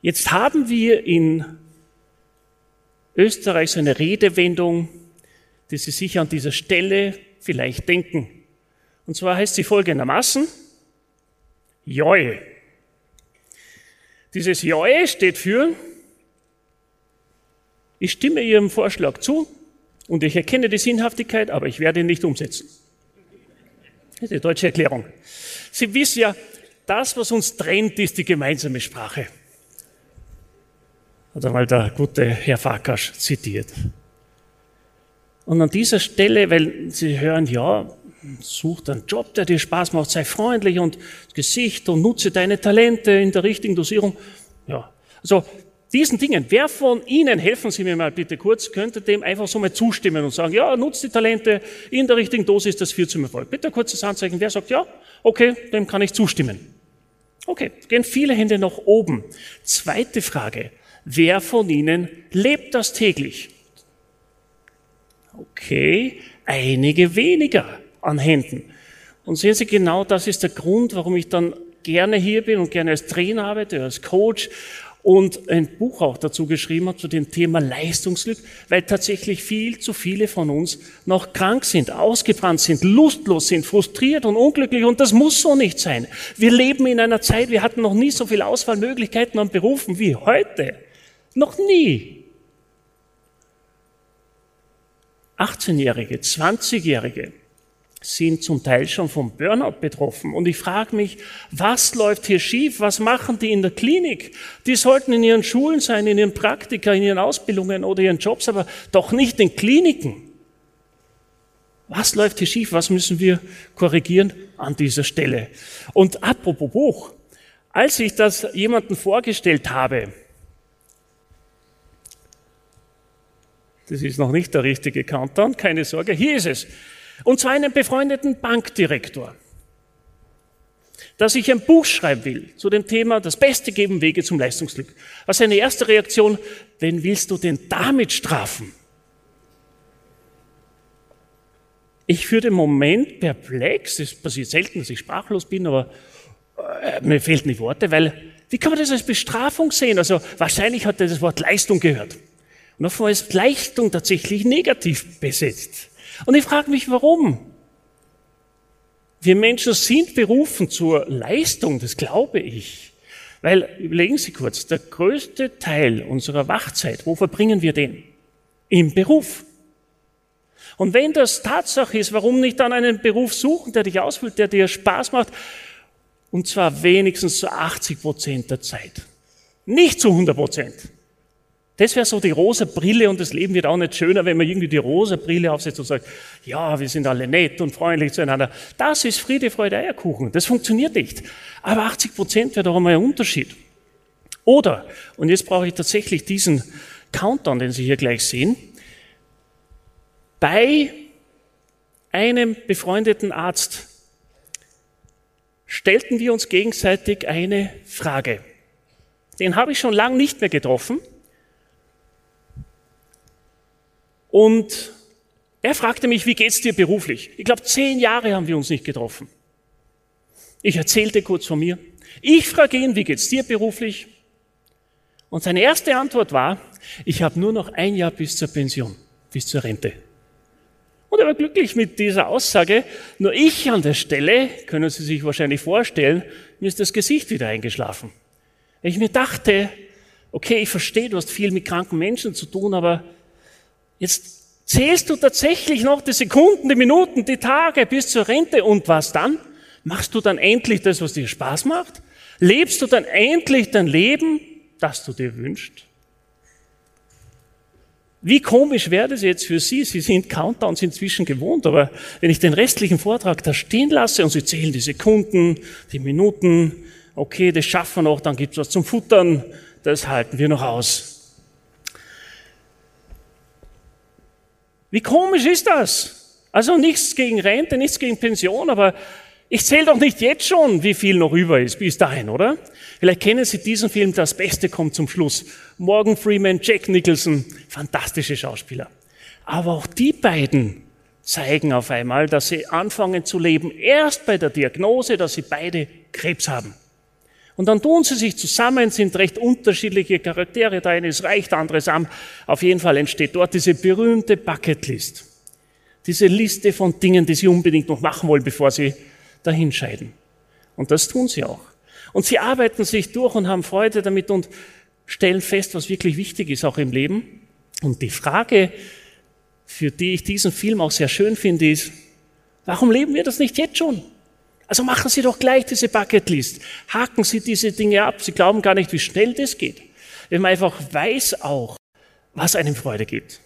Jetzt haben wir in Österreich so eine Redewendung, die Sie sich an dieser Stelle vielleicht denken. Und zwar heißt sie folgendermaßen, Joi. Dieses Joi steht für, ich stimme Ihrem Vorschlag zu und ich erkenne die Sinnhaftigkeit, aber ich werde ihn nicht umsetzen. Das ist die deutsche Erklärung. Sie wissen ja, das, was uns trennt, ist die gemeinsame Sprache hat einmal der gute Herr Farkas zitiert. Und an dieser Stelle, weil Sie hören, ja, such einen Job, der dir Spaß macht, sei freundlich und Gesicht und nutze deine Talente in der richtigen Dosierung. Ja, also diesen Dingen, wer von Ihnen, helfen Sie mir mal bitte kurz, könnte dem einfach so mal zustimmen und sagen, ja, nutzt die Talente in der richtigen Dosis, das führt zum Erfolg. Bitte kurzes Anzeichen, wer sagt, ja, okay, dem kann ich zustimmen. Okay, gehen viele Hände nach oben. Zweite Frage, Wer von Ihnen lebt das täglich? Okay, einige weniger an Händen. Und sehen Sie, genau das ist der Grund, warum ich dann gerne hier bin und gerne als Trainer arbeite, als Coach und ein Buch auch dazu geschrieben habe zu dem Thema Leistungsglück, weil tatsächlich viel zu viele von uns noch krank sind, ausgebrannt sind, lustlos sind, frustriert und unglücklich und das muss so nicht sein. Wir leben in einer Zeit, wir hatten noch nie so viele Auswahlmöglichkeiten an Berufen wie heute. Noch nie. 18-Jährige, 20-Jährige sind zum Teil schon vom Burnout betroffen. Und ich frage mich, was läuft hier schief? Was machen die in der Klinik? Die sollten in ihren Schulen sein, in ihren Praktika, in ihren Ausbildungen oder ihren Jobs, aber doch nicht in Kliniken. Was läuft hier schief? Was müssen wir korrigieren an dieser Stelle? Und apropos Buch. Als ich das jemanden vorgestellt habe, Das ist noch nicht der richtige Countdown, keine Sorge, hier ist es. Und zwar einen befreundeten Bankdirektor, dass ich ein Buch schreiben will zu dem Thema Das Beste geben Wege zum Leistungsglück. Was seine erste Reaktion, wen willst du denn damit strafen? Ich führe den Moment perplex, es passiert selten, dass ich sprachlos bin, aber äh, mir fehlen die Worte, weil wie kann man das als Bestrafung sehen? Also wahrscheinlich hat er das Wort Leistung gehört. Und davor ist Leistung tatsächlich negativ besetzt. Und ich frage mich, warum? Wir Menschen sind berufen zur Leistung, das glaube ich. Weil, überlegen Sie kurz, der größte Teil unserer Wachzeit, wo verbringen wir den? Im Beruf. Und wenn das Tatsache ist, warum nicht dann einen Beruf suchen, der dich ausfüllt, der dir Spaß macht, und zwar wenigstens zu 80 Prozent der Zeit. Nicht zu 100 Prozent. Das wäre so die rosa Brille und das Leben wird auch nicht schöner, wenn man irgendwie die rosa Brille aufsetzt und sagt, ja, wir sind alle nett und freundlich zueinander. Das ist Friede, Freude, Eierkuchen. Das funktioniert nicht. Aber 80 Prozent wäre doch einmal ein Unterschied. Oder, und jetzt brauche ich tatsächlich diesen Countdown, den Sie hier gleich sehen, bei einem befreundeten Arzt stellten wir uns gegenseitig eine Frage. Den habe ich schon lange nicht mehr getroffen. Und er fragte mich, wie geht's dir beruflich? Ich glaube, zehn Jahre haben wir uns nicht getroffen. Ich erzählte kurz von mir. Ich frage ihn, wie geht's dir beruflich? Und seine erste Antwort war, ich habe nur noch ein Jahr bis zur Pension, bis zur Rente. Und er war glücklich mit dieser Aussage. Nur ich an der Stelle, können Sie sich wahrscheinlich vorstellen, mir ist das Gesicht wieder eingeschlafen. Ich mir dachte, okay, ich verstehe, du hast viel mit kranken Menschen zu tun, aber Jetzt zählst du tatsächlich noch die Sekunden, die Minuten, die Tage bis zur Rente und was dann? Machst du dann endlich das, was dir Spaß macht? Lebst du dann endlich dein Leben, das du dir wünschst? Wie komisch wäre das jetzt für Sie? Sie sind Countdowns inzwischen gewohnt, aber wenn ich den restlichen Vortrag da stehen lasse und Sie zählen die Sekunden, die Minuten okay, das schaffen wir noch, dann gibt's was zum Futtern, das halten wir noch aus. Wie komisch ist das? Also nichts gegen Rente, nichts gegen Pension, aber ich zähle doch nicht jetzt schon, wie viel noch über ist bis dahin, oder? Vielleicht kennen Sie diesen Film, Das Beste kommt zum Schluss. Morgan Freeman, Jack Nicholson, fantastische Schauspieler. Aber auch die beiden zeigen auf einmal, dass sie anfangen zu leben, erst bei der Diagnose, dass sie beide Krebs haben. Und dann tun sie sich zusammen, sind recht unterschiedliche Charaktere. Der eine ist reich, der andere ist arm. Auf jeden Fall entsteht dort diese berühmte Bucketlist. Diese Liste von Dingen, die sie unbedingt noch machen wollen, bevor sie dahinscheiden. Und das tun sie auch. Und sie arbeiten sich durch und haben Freude damit und stellen fest, was wirklich wichtig ist, auch im Leben. Und die Frage, für die ich diesen Film auch sehr schön finde, ist, warum leben wir das nicht jetzt schon? Also machen Sie doch gleich diese Bucketlist. Haken Sie diese Dinge ab. Sie glauben gar nicht, wie schnell das geht. Wenn man einfach weiß auch, was einem Freude gibt.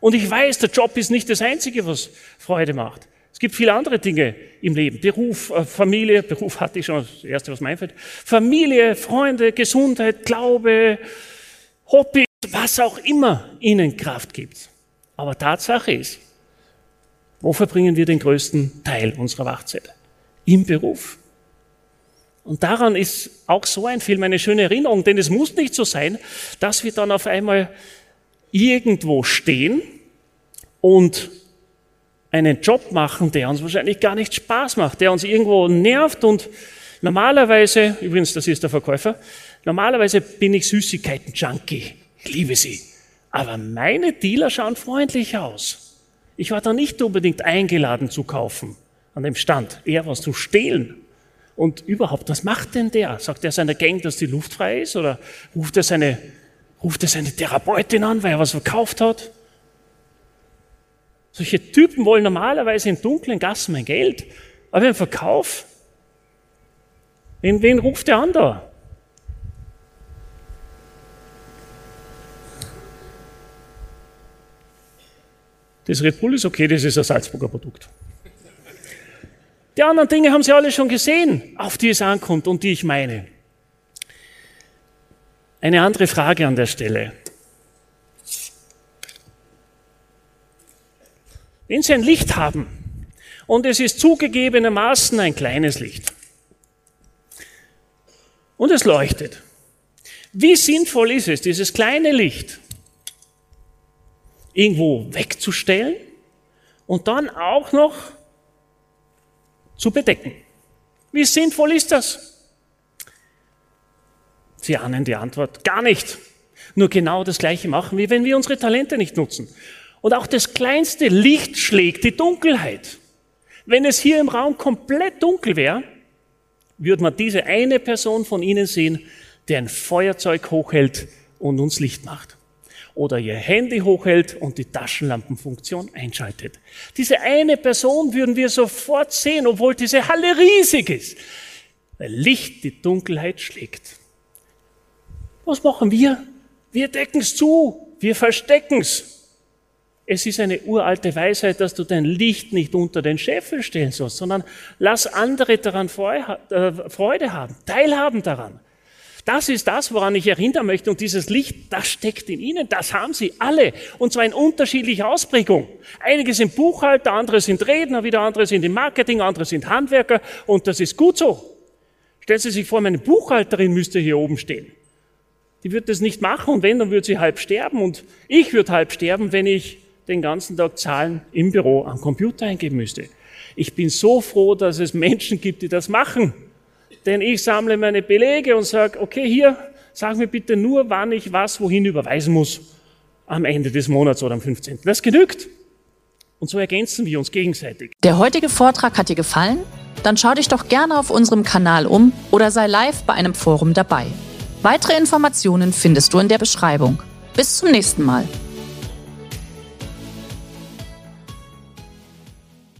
Und ich weiß, der Job ist nicht das Einzige, was Freude macht. Es gibt viele andere Dinge im Leben. Beruf, äh, Familie, Beruf hatte ich schon das Erste, was mir einfällt. Familie, Freunde, Gesundheit, Glaube, Hobby, was auch immer Ihnen Kraft gibt. Aber Tatsache ist, wo verbringen wir den größten Teil unserer Wachzeit? Im Beruf. Und daran ist auch so ein Film eine schöne Erinnerung, denn es muss nicht so sein, dass wir dann auf einmal irgendwo stehen und einen Job machen, der uns wahrscheinlich gar nicht Spaß macht, der uns irgendwo nervt und normalerweise, übrigens, das ist der Verkäufer, normalerweise bin ich Süßigkeiten-Junkie. Ich liebe sie. Aber meine Dealer schauen freundlich aus. Ich war da nicht unbedingt eingeladen zu kaufen an dem Stand, eher was zu stehlen. Und überhaupt, was macht denn der? Sagt er seiner Gang, dass die Luft frei ist? Oder ruft er seine, ruft er seine Therapeutin an, weil er was verkauft hat? Solche Typen wollen normalerweise in dunklen Gassen mein Geld. Aber im Verkauf, wen, wen ruft er an da? Das Red Bull ist okay, das ist ein Salzburger Produkt. Die anderen Dinge haben Sie alle schon gesehen, auf die es ankommt und die ich meine. Eine andere Frage an der Stelle. Wenn Sie ein Licht haben und es ist zugegebenermaßen ein kleines Licht und es leuchtet, wie sinnvoll ist es, dieses kleine Licht irgendwo wegzustellen und dann auch noch zu bedecken. Wie sinnvoll ist das? Sie ahnen die Antwort, gar nicht. Nur genau das Gleiche machen, wie wenn wir unsere Talente nicht nutzen. Und auch das kleinste Licht schlägt die Dunkelheit. Wenn es hier im Raum komplett dunkel wäre, würde man diese eine Person von Ihnen sehen, der ein Feuerzeug hochhält und uns Licht macht oder ihr Handy hochhält und die Taschenlampenfunktion einschaltet. Diese eine Person würden wir sofort sehen, obwohl diese Halle riesig ist, weil Licht die Dunkelheit schlägt. Was machen wir? Wir decken es zu, wir verstecken es. Es ist eine uralte Weisheit, dass du dein Licht nicht unter den Scheffel stellen sollst, sondern lass andere daran äh, Freude haben, teilhaben daran. Das ist das, woran ich erinnern möchte. Und dieses Licht, das steckt in Ihnen. Das haben Sie alle. Und zwar in unterschiedlicher Ausprägung. Einige sind Buchhalter, andere sind Redner, wieder andere sind im Marketing, andere sind Handwerker. Und das ist gut so. Stellen Sie sich vor, meine Buchhalterin müsste hier oben stehen. Die wird das nicht machen und wenn, dann würde sie halb sterben. Und ich würde halb sterben, wenn ich den ganzen Tag Zahlen im Büro am Computer eingeben müsste. Ich bin so froh, dass es Menschen gibt, die das machen. Denn ich sammle meine Belege und sage, okay, hier, sag mir bitte nur, wann ich was wohin überweisen muss am Ende des Monats oder am 15. Das genügt. Und so ergänzen wir uns gegenseitig. Der heutige Vortrag hat dir gefallen? Dann schau dich doch gerne auf unserem Kanal um oder sei live bei einem Forum dabei. Weitere Informationen findest du in der Beschreibung. Bis zum nächsten Mal.